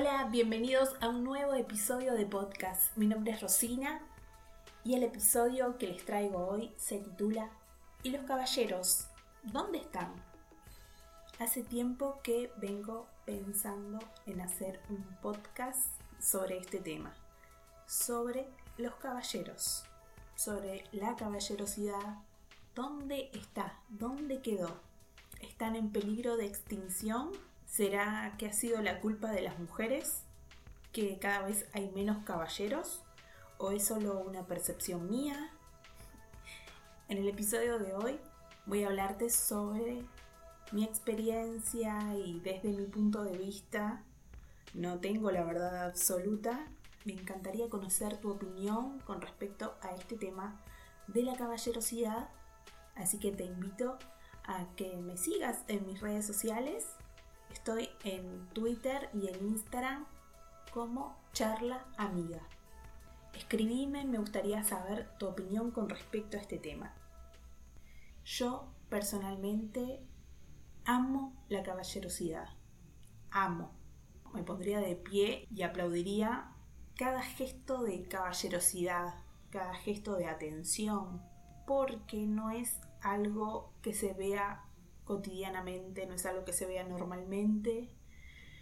Hola, bienvenidos a un nuevo episodio de podcast. Mi nombre es Rosina y el episodio que les traigo hoy se titula ¿Y los caballeros? ¿Dónde están? Hace tiempo que vengo pensando en hacer un podcast sobre este tema, sobre los caballeros, sobre la caballerosidad. ¿Dónde está? ¿Dónde quedó? ¿Están en peligro de extinción? ¿Será que ha sido la culpa de las mujeres? ¿Que cada vez hay menos caballeros? ¿O es solo una percepción mía? En el episodio de hoy voy a hablarte sobre mi experiencia y desde mi punto de vista. No tengo la verdad absoluta. Me encantaría conocer tu opinión con respecto a este tema de la caballerosidad. Así que te invito a que me sigas en mis redes sociales Estoy en Twitter y en Instagram como charla amiga. Escribime, me gustaría saber tu opinión con respecto a este tema. Yo personalmente amo la caballerosidad. Amo. Me pondría de pie y aplaudiría cada gesto de caballerosidad, cada gesto de atención, porque no es algo que se vea cotidianamente, no es algo que se vea normalmente.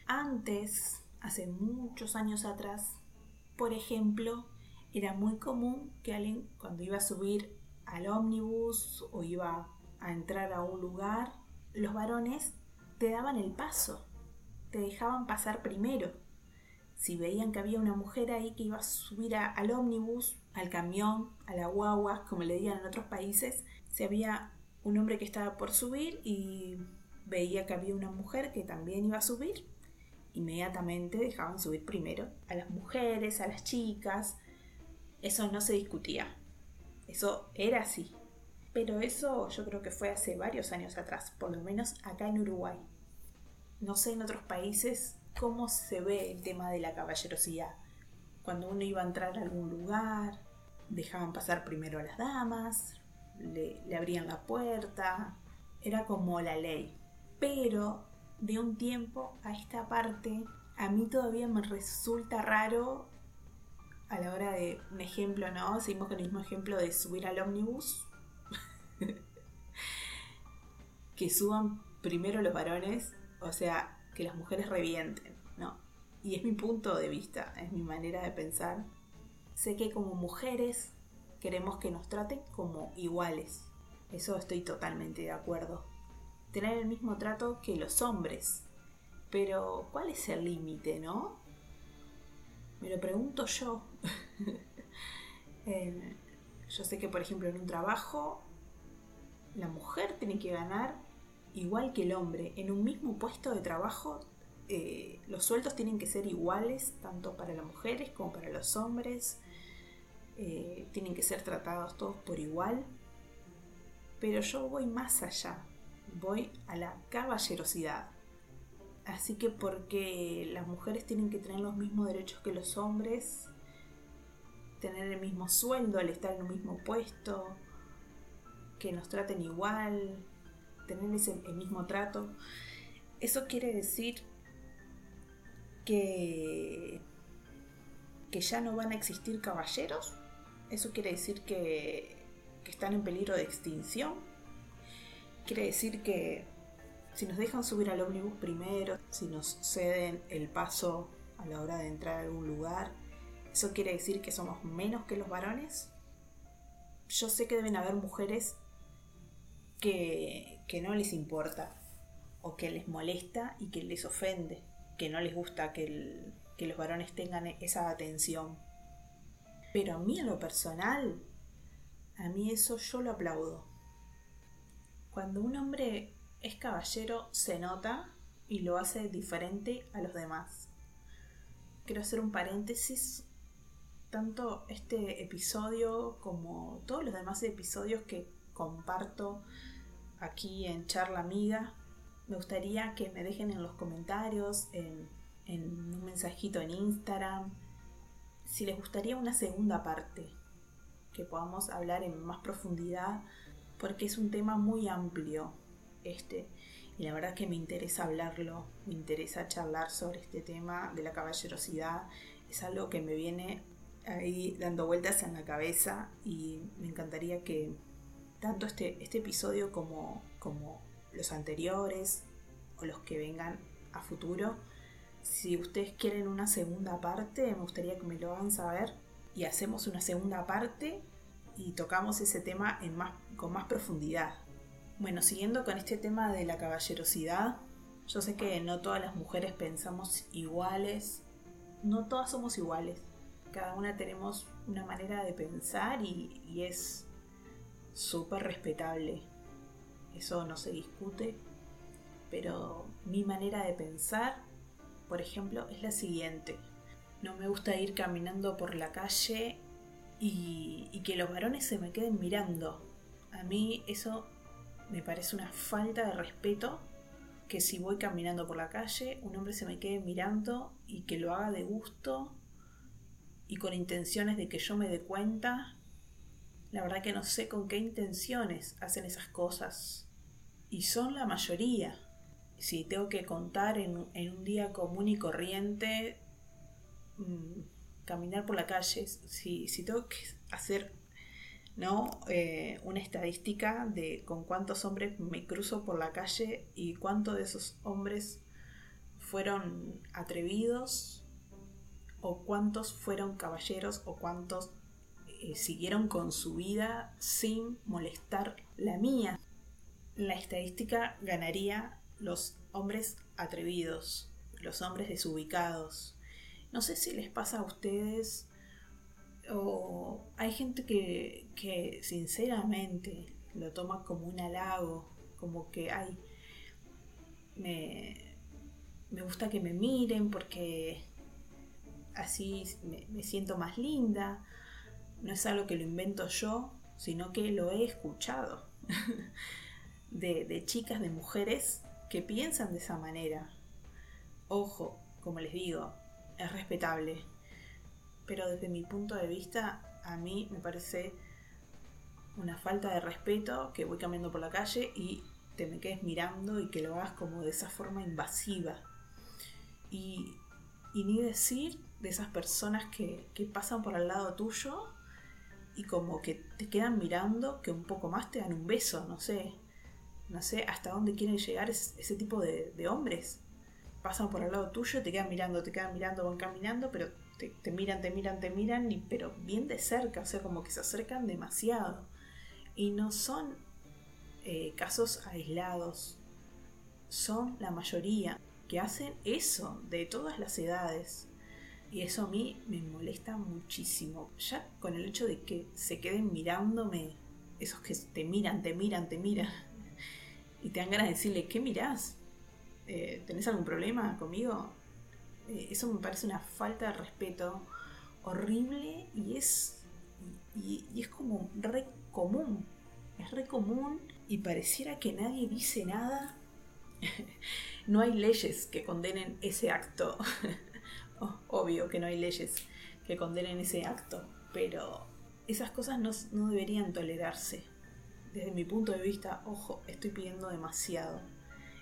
Antes, hace muchos años atrás, por ejemplo, era muy común que alguien cuando iba a subir al ómnibus o iba a entrar a un lugar, los varones te daban el paso, te dejaban pasar primero. Si veían que había una mujer ahí que iba a subir al ómnibus, al camión, a la guagua, como le digan en otros países, si había un hombre que estaba por subir y veía que había una mujer que también iba a subir. Inmediatamente dejaban subir primero a las mujeres, a las chicas. Eso no se discutía. Eso era así. Pero eso yo creo que fue hace varios años atrás, por lo menos acá en Uruguay. No sé en otros países cómo se ve el tema de la caballerosidad. Cuando uno iba a entrar a algún lugar, dejaban pasar primero a las damas, le, abrían la puerta, era como la ley. Pero de un tiempo a esta parte, a mí todavía me resulta raro a la hora de un ejemplo, ¿no? Seguimos con el mismo ejemplo de subir al ómnibus. que suban primero los varones, o sea, que las mujeres revienten, ¿no? Y es mi punto de vista, es mi manera de pensar. Sé que como mujeres queremos que nos traten como iguales. Eso estoy totalmente de acuerdo. Tener el mismo trato que los hombres. Pero, ¿cuál es el límite, no? Me lo pregunto yo. Eh, yo sé que, por ejemplo, en un trabajo, la mujer tiene que ganar igual que el hombre. En un mismo puesto de trabajo, eh, los sueldos tienen que ser iguales, tanto para las mujeres como para los hombres. Eh, tienen que ser tratados todos por igual, pero yo voy más allá, voy a la caballerosidad. Así que porque las mujeres tienen que tener los mismos derechos que los hombres, tener el mismo sueldo al estar en un mismo puesto, que nos traten igual, tener el mismo trato, eso quiere decir que, que ya no van a existir caballeros eso quiere decir que, están en peligro de extinción. Quiere decir que si nos dejan subir al ómnibus primero, si nos ceden el paso a la hora de entrar a algún lugar, ¿eso quiere decir que somos menos que los varones? Yo sé que deben haber mujeres que, que no les importa o que les molesta y que les ofende, que no les gusta que, que los varones tengan esa atención pero a mí en lo personal, a mí eso yo lo aplaudo. Cuando un hombre es caballero se nota y lo hace diferente a los demás. Quiero hacer un paréntesis. Tanto este episodio como todos los demás episodios que comparto aquí en Charla Amiga, me gustaría que me dejen en los comentarios, en, en un mensajito en Instagram, si les gustaría una segunda parte, que podamos hablar en más profundidad, porque es un tema muy amplio este. y la verdad que me interesa hablarlo, me interesa charlar sobre este tema de la caballerosidad, es algo que me viene ahí dando vueltas en la cabeza y me encantaría que tanto este, este episodio como, como los anteriores o los que vengan a futuro, si ustedes quieren una segunda parte, me gustaría que me lo hagan saber. Y hacemos una segunda parte y tocamos ese tema en más, con más profundidad. Bueno, siguiendo con este tema de la caballerosidad, yo sé que no todas las mujeres pensamos iguales, no todas somos iguales, cada una tenemos una manera de pensar y, y es súper respetable, eso no se discute, pero mi manera de pensar, por ejemplo, es la siguiente. No me gusta ir caminando por la calle y, que los varones se me queden mirando. A mí eso me parece una falta de respeto que si voy caminando por la calle, un hombre se me quede mirando y que lo haga de gusto y con intenciones de que yo me dé cuenta. La verdad que no sé con qué intenciones hacen esas cosas. Y son la mayoría. Si tengo que contar en, un día común y corriente, mm, caminar por la calle, si, si tengo que hacer ¿no? Eh, una estadística de con cuántos hombres me cruzo por la calle y cuántos de esos hombres fueron atrevidos o cuántos fueron caballeros o cuántos eh, siguieron con su vida sin molestar la mía. La estadística ganaría los hombres atrevidos, los hombres desubicados. No sé si les pasa a ustedes o hay gente que, que sinceramente lo toma como un halago, como que, ay, me, me gusta que me miren porque así me, siento más linda. No es algo que lo invento yo, sino que lo he escuchado de, de chicas, de mujeres piensan de esa manera. Ojo, como les digo, es respetable pero desde mi punto de vista a mí me parece una falta de respeto que voy caminando por la calle y te me quedes mirando y que lo hagas como de esa forma invasiva. Y, ni decir de esas personas que, que pasan por al lado tuyo y como que te quedan mirando, que un poco más te dan un beso, no sé. No sé hasta dónde quieren llegar ese tipo de, hombres. Pasan por al lado tuyo, te quedan mirando, te quedan mirando, van caminando, pero te, miran, te miran, te miran, y, pero bien de cerca, o sea, como que se acercan demasiado. Y no son eh, casos aislados, son la mayoría que hacen eso de todas las edades. Y eso a mí me molesta muchísimo. Ya con el hecho de que se queden mirándome, esos que te miran, te miran, te miran, y te dan ganas de decirle, ¿qué mirás? Eh, ¿Tenés algún problema conmigo? Eh, eso me parece una falta de respeto horrible y es, y, es como re común. Es re común y pareciera que nadie dice nada. no hay leyes que condenen ese acto. Obvio que no hay leyes que condenen ese acto, pero esas cosas no, no deberían tolerarse. Desde mi punto de vista, ojo, estoy pidiendo demasiado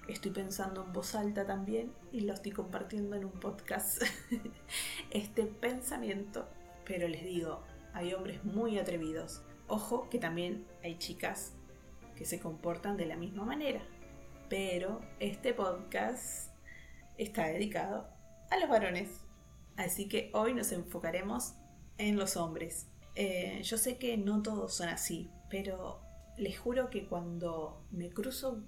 estoy pensando en voz alta también y lo estoy compartiendo en un podcast, este pensamiento. Pero les digo, hay hombres muy atrevidos. Ojo que también hay chicas que se comportan de la misma manera. Pero este podcast está dedicado a los varones. Así que hoy nos enfocaremos en los hombres. Eh, yo sé que no todos son así, pero les juro que cuando me cruzo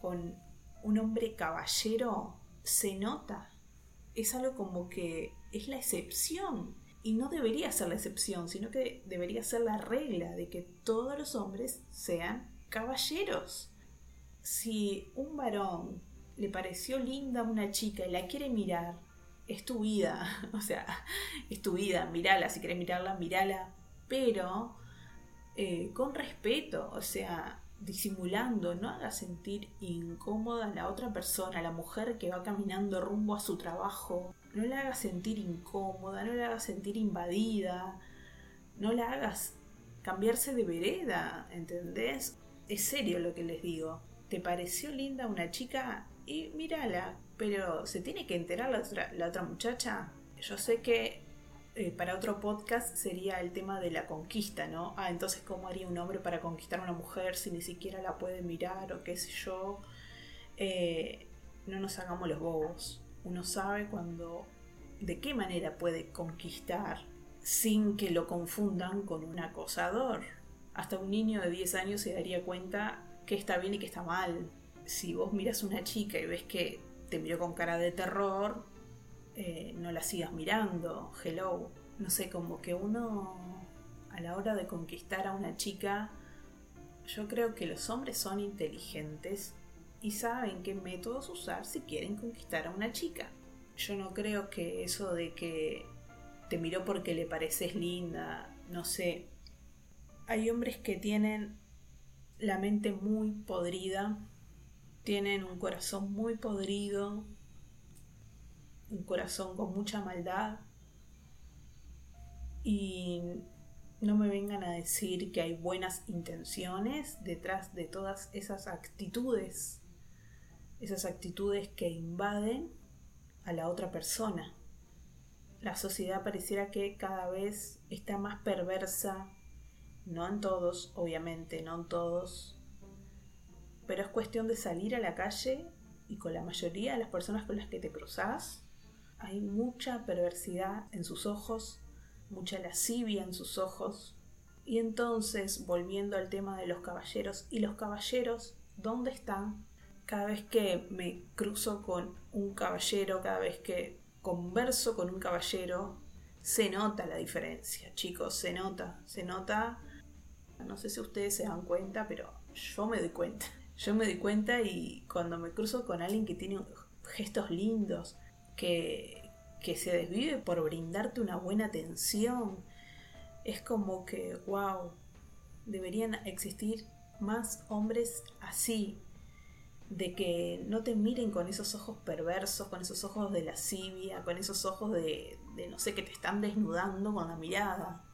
con un hombre caballero se nota. Es algo como que es la excepción. Y no debería ser la excepción, sino que debería ser la regla de que todos los hombres sean caballeros. Si un varón le pareció linda a una chica y la quiere mirar, es tu vida. O sea, es tu vida, mirala. Si quieres mirarla, mirala. Pero eh, con respeto. O sea, disimulando, no haga sentir incómoda a la otra persona, a la mujer que va caminando rumbo a su trabajo, no la hagas sentir incómoda, no la hagas sentir invadida, no la hagas cambiarse de vereda, ¿entendés? Es serio lo que les digo. ¿te pareció linda una chica? Y mírala, pero ¿se tiene que enterar la otra, la otra muchacha? Yo sé que eh, para otro podcast sería el tema de la conquista, ¿no? Ah, entonces, ¿cómo haría un hombre para conquistar a una mujer si ni siquiera la puede mirar o qué sé yo? Eh, no nos hagamos los bobos. Uno sabe cuando, de qué manera puede conquistar sin que lo confundan con un acosador. Hasta un niño de 10 años se daría cuenta que está bien y que está mal. Si vos miras a una chica y ves que te miró con cara de terror, eh, no la sigas mirando. Hello. No sé, como que uno a la hora de conquistar a una chica, yo creo que los hombres son inteligentes y saben qué métodos usar si quieren conquistar a una chica. Yo no creo que eso de que te miró porque le pareces linda, no sé. Hay hombres que tienen la mente muy podrida, tienen un corazón muy podrido, un corazón con mucha maldad y no me vengan a decir que hay buenas intenciones detrás de todas esas actitudes, esas actitudes que invaden a la otra persona. La sociedad pareciera que cada vez está más perversa, no en todos, obviamente, no en todos. Pero es cuestión de salir a la calle y con la mayoría de las personas con las que te cruzas, hay mucha perversidad en sus ojos, mucha lascivia en sus ojos. Y entonces, volviendo al tema de los caballeros, ¿y los caballeros dónde están? Cada vez que me cruzo con un caballero, cada vez que converso con un caballero, se nota la diferencia, chicos, se nota, se nota no sé si ustedes se dan cuenta, pero yo me doy cuenta. Yo me doy cuenta y cuando me cruzo con alguien que tiene gestos lindos, que, que se desvive por brindarte una buena atención, es como que, wow, deberían existir más hombres así, de que no te miren con esos ojos perversos, con esos ojos de lascivia, con esos ojos de, de no sé, que te están desnudando con la mirada.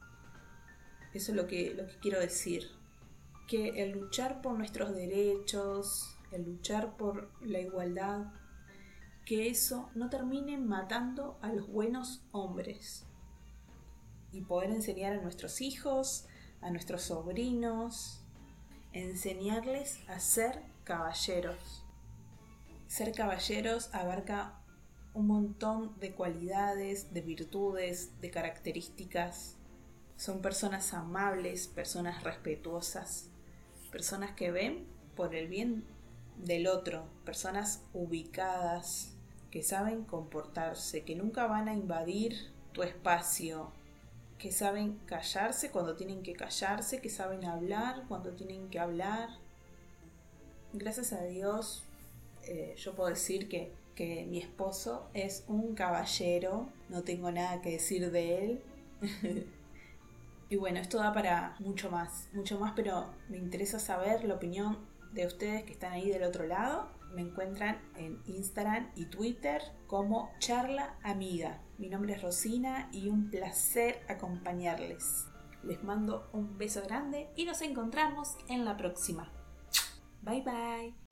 Eso es lo que, lo que quiero decir. Que el luchar por nuestros derechos, el luchar por la igualdad, que eso no termine matando a los buenos hombres. Y poder enseñar a nuestros hijos, a nuestros sobrinos, enseñarles a ser caballeros. Ser caballeros abarca un montón de cualidades, de virtudes, de características son personas amables, personas respetuosas, personas que ven por el bien del otro, personas ubicadas, que saben comportarse, que nunca van a invadir tu espacio, que saben callarse cuando tienen que callarse, que saben hablar cuando tienen que hablar. Gracias a Dios, eh, yo puedo decir que, que mi esposo es un caballero, no tengo nada que decir de él. Y bueno, esto da para mucho más, mucho más, pero me interesa saber la opinión de ustedes que están ahí del otro lado. Me encuentran en Instagram y Twitter como Charla Amiga. Mi nombre es Rosina y un placer acompañarles. Les mando un beso grande y nos encontramos en la próxima. Bye bye.